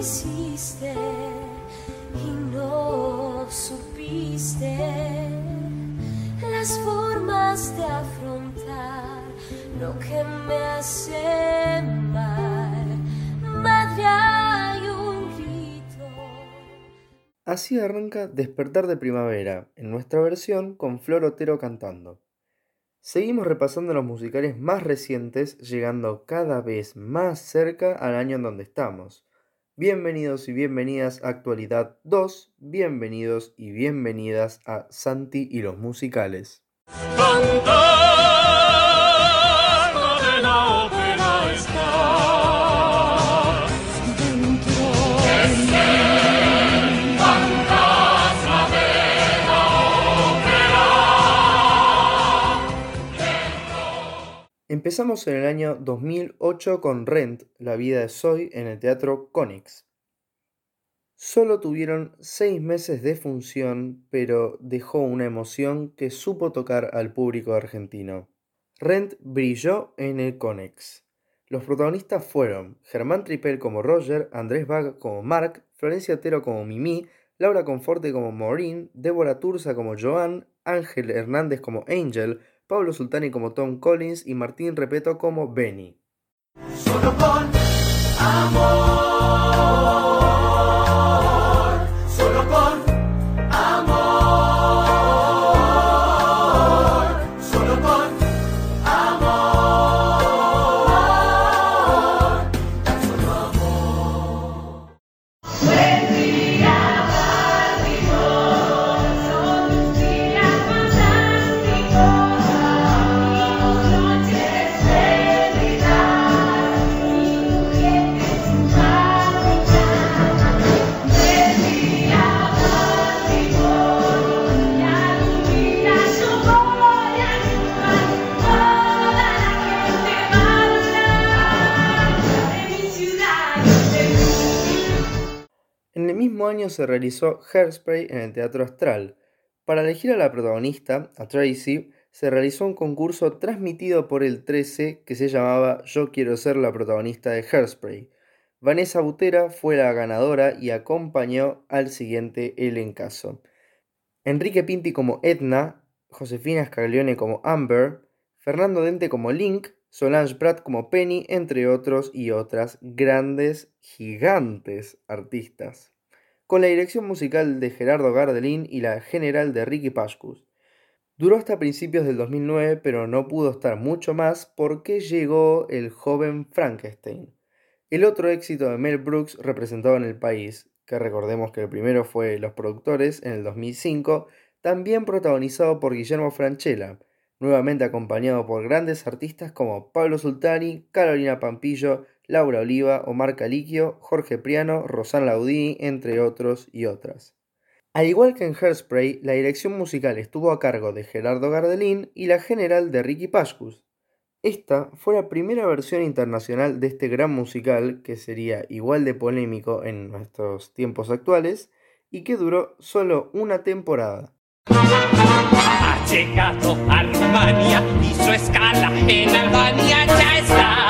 hiciste y no supiste las formas de afrontar lo que me hace mal. Madre, hay un grito. Así arranca Despertar de Primavera, en nuestra versión con Flor Otero cantando. Seguimos repasando los musicales más recientes, llegando cada vez más cerca al año en donde estamos. Bienvenidos y bienvenidas a Actualidad 2, bienvenidos y bienvenidas a Santi y los musicales. Empezamos en el año 2008 con Rent, La vida de Zoe, en el Teatro Conix. Solo tuvieron seis meses de función, pero dejó una emoción que supo tocar al público argentino. Rent brilló en el Conex. Los protagonistas fueron Germán Tripel como Roger, Andrés Bag como Mark, Florencia Otero como Mimi, Laura Conforte como Maureen, Débora Turza como Joan, Ángel Hernández como Angel, Pablo Sultani como Tom Collins y Martín Repeto como Benny. Se realizó Hairspray en el Teatro Astral. Para elegir a la protagonista, a Tracy, se realizó un concurso transmitido por el 13 que se llamaba Yo quiero ser la protagonista de Hairspray. Vanessa Butera fue la ganadora y acompañó al siguiente elencazo. Enrique Pinti como Edna, Josefina Scaglione como Amber, Fernando Dente como Link, Solange Pratt como Penny, entre otros y otras grandes, gigantes artistas. Con la dirección musical de Gerardo Gardelín y la general de Ricky Pascus. Duró hasta principios del 2009, pero no pudo estar mucho más porque llegó el joven Frankenstein. El otro éxito de Mel Brooks representado en el país, que recordemos que el primero fue Los Productores en el 2005, también protagonizado por Guillermo Franchella, nuevamente acompañado por grandes artistas como Pablo Sultani, Carolina Pampillo, Laura Oliva, Omar Caliquio, Jorge Priano, Rosana Laudini, entre otros y otras. Al igual que en Hairspray, la dirección musical estuvo a cargo de Gerardo Gardelín y la general de Ricky Pascus. Esta fue la primera versión internacional de este gran musical que sería igual de polémico en nuestros tiempos actuales y que duró solo una temporada. Llegado a Rumania, hizo escala en Albania, ya está.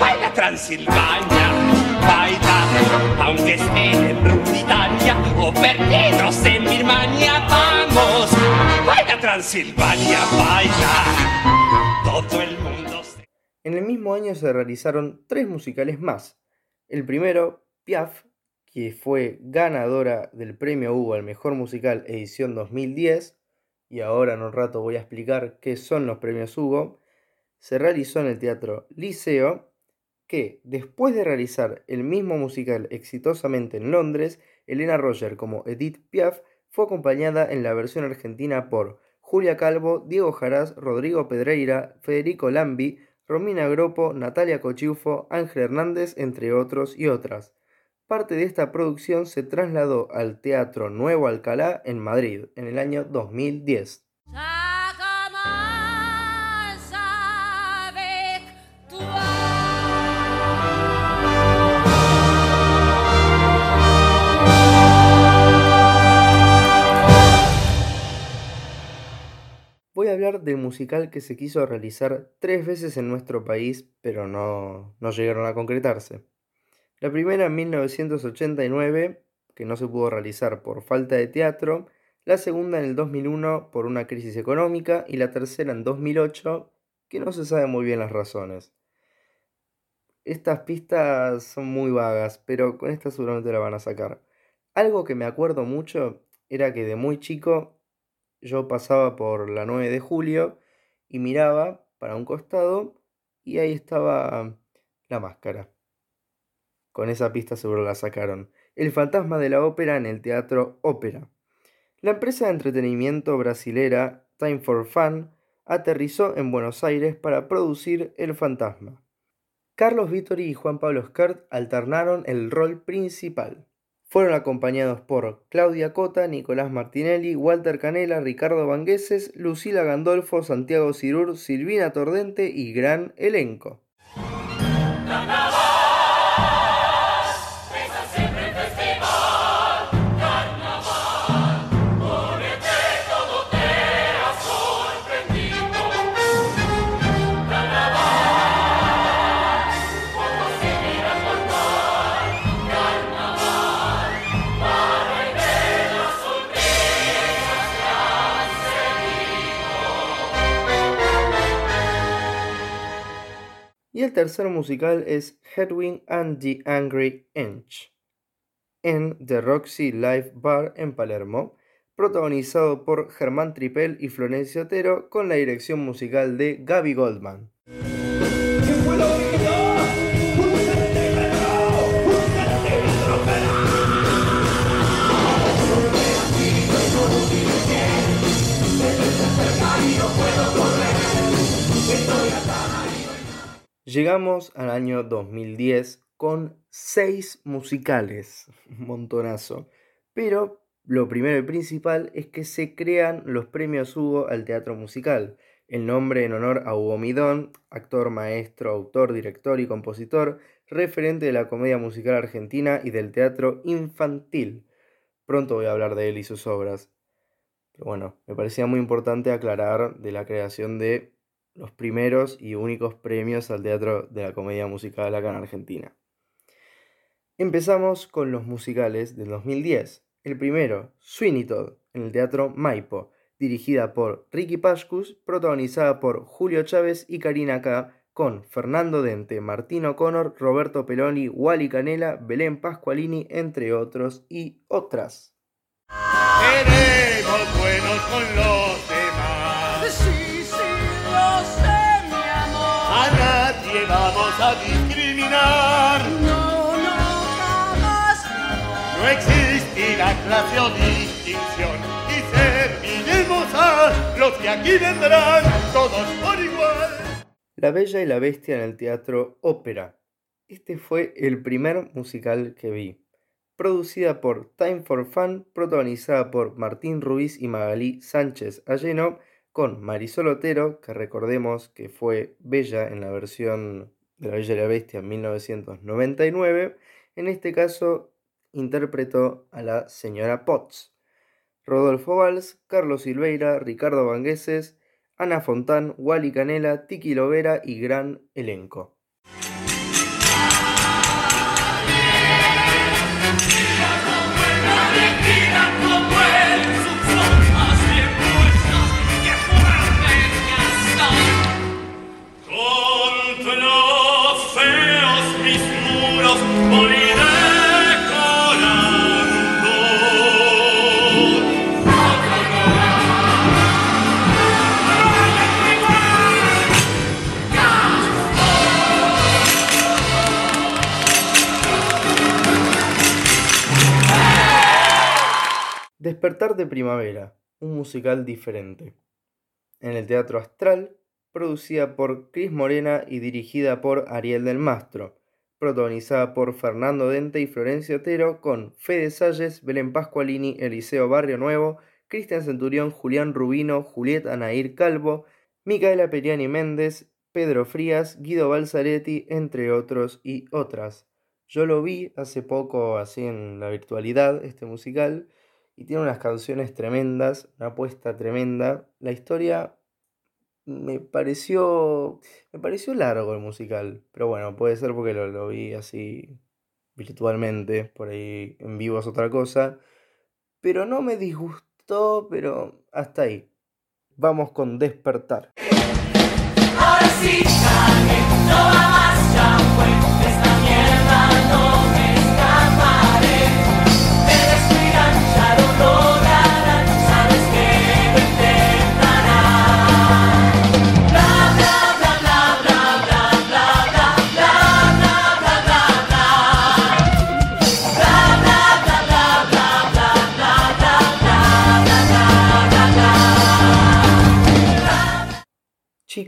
Baila Transilvania, baila, aunque esté en Ruritalia o perdidos en Birmania, vamos. Baila Transilvania, baila. Todo el mundo se... En el mismo año se realizaron tres musicales más. El primero, Piaf, que fue ganadora del premio Hugo al Mejor Musical edición 2010, y ahora en un rato voy a explicar qué son los premios Hugo, se realizó en el Teatro Liceo, que después de realizar el mismo musical exitosamente en Londres, Elena Roger como Edith Piaf fue acompañada en la versión argentina por Julia Calvo, Diego Jaraz, Rodrigo Pedreira, Federico Lambi, Romina Gropo, Natalia Cochufo, Ángel Hernández, entre otros y otras. Parte de esta producción se trasladó al Teatro Nuevo Alcalá en Madrid en el año 2010. Voy a hablar del musical que se quiso realizar tres veces en nuestro país, pero no, no llegaron a concretarse. La primera en 1989, que no se pudo realizar por falta de teatro, la segunda en el 2001 por una crisis económica y la tercera en 2008, que no se sabe muy bien las razones. Estas pistas son muy vagas, pero con esta seguramente la van a sacar. Algo que me acuerdo mucho era que de muy chico yo pasaba por la 9 de julio y miraba para un costado y ahí estaba la máscara. Con esa pista seguro la sacaron. El fantasma de la ópera en el teatro Ópera. La empresa de entretenimiento brasilera Time for Fun aterrizó en Buenos Aires para producir El fantasma. Carlos Vittori y Juan Pablo Skert alternaron el rol principal. Fueron acompañados por Claudia Cota, Nicolás Martinelli, Walter Canela, Ricardo Vangueses, Lucila Gandolfo, Santiago Cirur, Silvina Tordente y gran elenco. El tercer musical es Hedwig and the Angry Inch en The Roxy Live Bar en Palermo, protagonizado por Germán Tripel y Florencia Otero con la dirección musical de Gaby Goldman. Llegamos al año 2010 con seis musicales, un montonazo. Pero lo primero y principal es que se crean los premios Hugo al teatro musical. El nombre en honor a Hugo Midón, actor, maestro, autor, director y compositor, referente de la comedia musical argentina y del teatro infantil. Pronto voy a hablar de él y sus obras. Pero bueno, me parecía muy importante aclarar de la creación de los primeros y únicos premios al teatro de la comedia musical acá en Argentina. Empezamos con los musicales del 2010. El primero, Sweeney Todd, en el Teatro Maipo, dirigida por Ricky Pascus, protagonizada por Julio Chávez y Karina K, con Fernando Dente, Martín O'Connor, Roberto Peloni, Wally Canela, Belén Pascualini, entre otros y otras. Buenos con los La Bella y la Bestia en el Teatro Ópera. Este fue el primer musical que vi. Producida por Time for Fun, protagonizada por Martín Ruiz y Magalí Sánchez Alleno, con Marisol Otero, que recordemos que fue Bella en la versión de La Bella y la Bestia en 1999. En este caso, interpretó a la señora Potts. Rodolfo Valls, Carlos Silveira, Ricardo Vangueses, Ana Fontán, Wally Canela, Tiki Lovera y gran elenco. De Primavera, un musical diferente. En el Teatro Astral, producida por Cris Morena y dirigida por Ariel del Mastro, protagonizada por Fernando Dente y Florencia Otero, con Fede Salles, Belén Pascualini, Eliseo Barrio Nuevo, Cristian Centurión, Julián Rubino, Julieta Nair Calvo, Micaela Periani Méndez, Pedro Frías, Guido Balzaretti, entre otros y otras. Yo lo vi hace poco así en la virtualidad, este musical, y tiene unas canciones tremendas, una apuesta tremenda. La historia me pareció me pareció largo el musical, pero bueno, puede ser porque lo, vi así virtualmente, por ahí en vivo es otra cosa, pero no me disgustó, pero hasta ahí. Vamos con despertar. Ahora sí, no va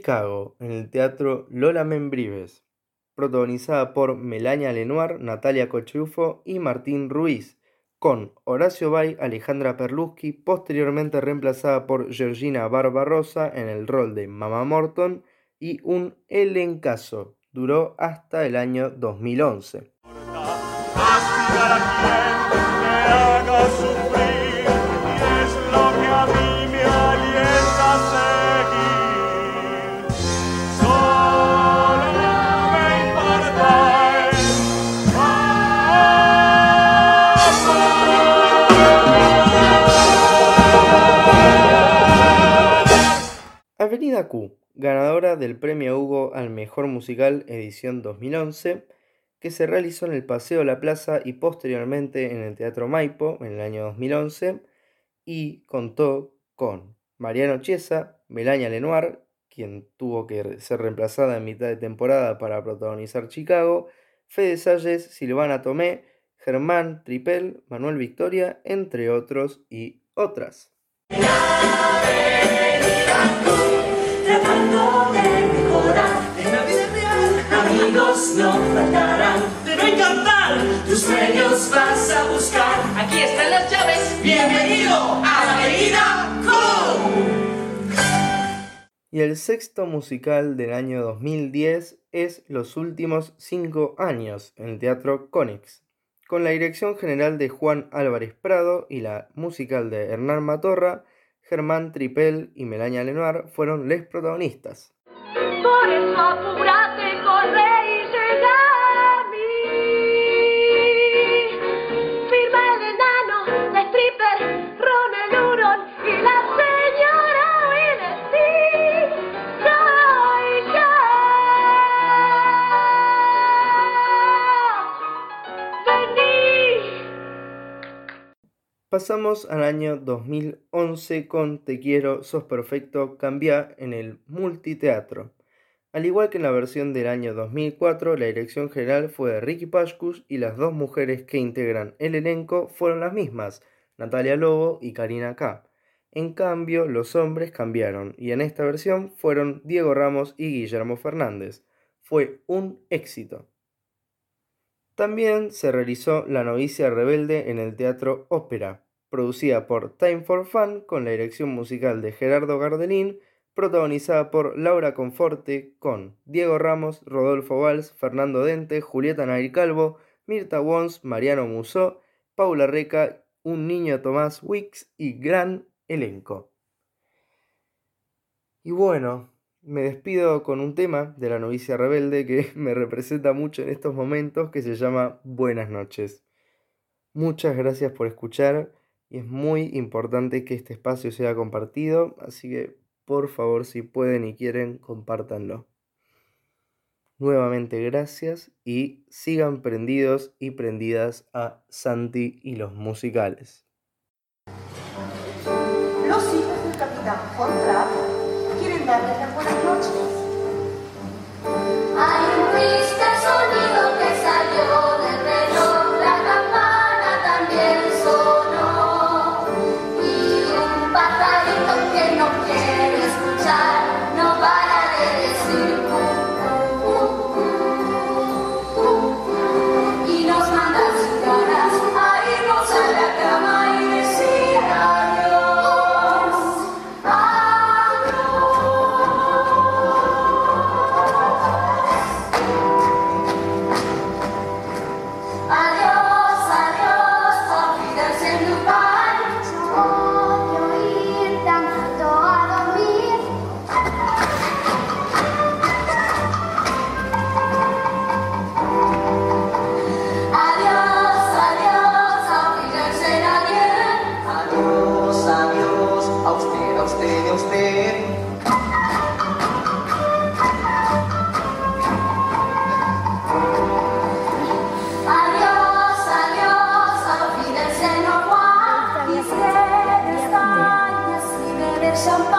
En el teatro Lola Membrives, protagonizada por Melania Lenoir, Natalia Cochufo y Martín Ruiz, con Horacio Bay, Alejandra Perlusky, posteriormente reemplazada por Georgina Barbarosa en el rol de Mama Morton, y un elencazo. Duró hasta el año 2011. Ganadora del Premio Hugo al Mejor Musical edición 2011, que se realizó en el Paseo La Plaza y posteriormente en el Teatro Maipo en el año 2011, y contó con Mariano Chiesa, Melania Lenoir, quien tuvo que ser reemplazada en mitad de temporada para protagonizar Chicago, Fede Salles, Silvana Tomé, Germán Tripel, Manuel Victoria, entre otros y otras. Y el sexto musical del año 2010 es Los últimos cinco años en Teatro Conex, con la dirección general de Juan Álvarez Prado y la musical de Hernán Matorra, Germán Tripel y Melania Lenoir fueron les protagonistas. Pasamos al año 2011 con Te quiero, sos perfecto, cambia en el multiteatro. Al igual que en la versión del año 2004, la dirección general fue de Ricky Pashkus y las dos mujeres que integran el elenco fueron las mismas, Natalia Lobo y Karina K. En cambio, los hombres cambiaron y en esta versión fueron Diego Ramos y Guillermo Fernández. Fue un éxito. También se realizó La novicia rebelde en el Teatro Ópera, producida por Time for Fun con la dirección musical de Gerardo Gardelín, protagonizada por Laura Conforte con Diego Ramos, Rodolfo Valls, Fernando Dente, Julieta Nair Calvo, Mirta Wons, Mariano Musó, Paula Reca, un niño Tomás Wicks y gran elenco. Y bueno, me despido con un tema de la novicia rebelde que me representa mucho en estos momentos que se llama Buenas noches. Muchas gracias por escuchar y es muy importante que este espacio sea compartido, así que por favor si pueden y quieren compártanlo. Nuevamente gracias y sigan prendidos y prendidas a Santi y los musicales. Los hijos del capitán Von Trapp quieren darles las buenas noches. Al